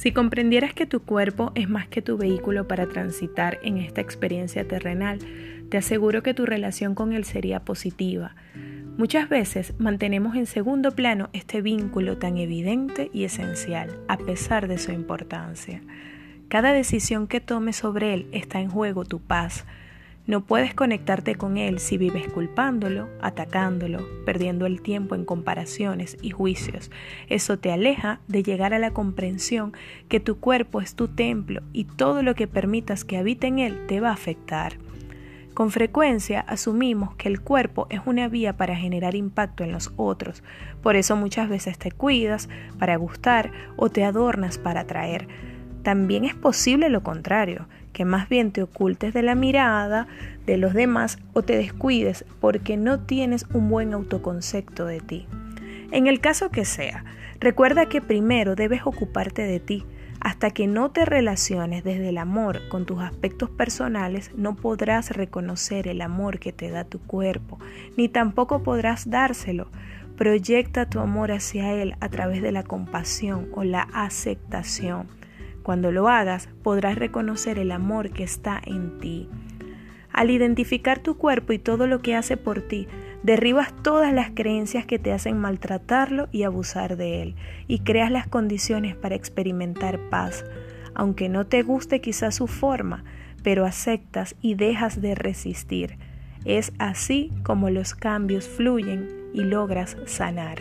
Si comprendieras que tu cuerpo es más que tu vehículo para transitar en esta experiencia terrenal, te aseguro que tu relación con él sería positiva. Muchas veces mantenemos en segundo plano este vínculo tan evidente y esencial, a pesar de su importancia. Cada decisión que tomes sobre él está en juego tu paz, no puedes conectarte con Él si vives culpándolo, atacándolo, perdiendo el tiempo en comparaciones y juicios. Eso te aleja de llegar a la comprensión que tu cuerpo es tu templo y todo lo que permitas que habite en él te va a afectar. Con frecuencia asumimos que el cuerpo es una vía para generar impacto en los otros, por eso muchas veces te cuidas para gustar o te adornas para atraer. También es posible lo contrario, que más bien te ocultes de la mirada de los demás o te descuides porque no tienes un buen autoconcepto de ti. En el caso que sea, recuerda que primero debes ocuparte de ti. Hasta que no te relaciones desde el amor con tus aspectos personales, no podrás reconocer el amor que te da tu cuerpo, ni tampoco podrás dárselo. Proyecta tu amor hacia él a través de la compasión o la aceptación. Cuando lo hagas, podrás reconocer el amor que está en ti. Al identificar tu cuerpo y todo lo que hace por ti, derribas todas las creencias que te hacen maltratarlo y abusar de él, y creas las condiciones para experimentar paz, aunque no te guste quizás su forma, pero aceptas y dejas de resistir. Es así como los cambios fluyen y logras sanar.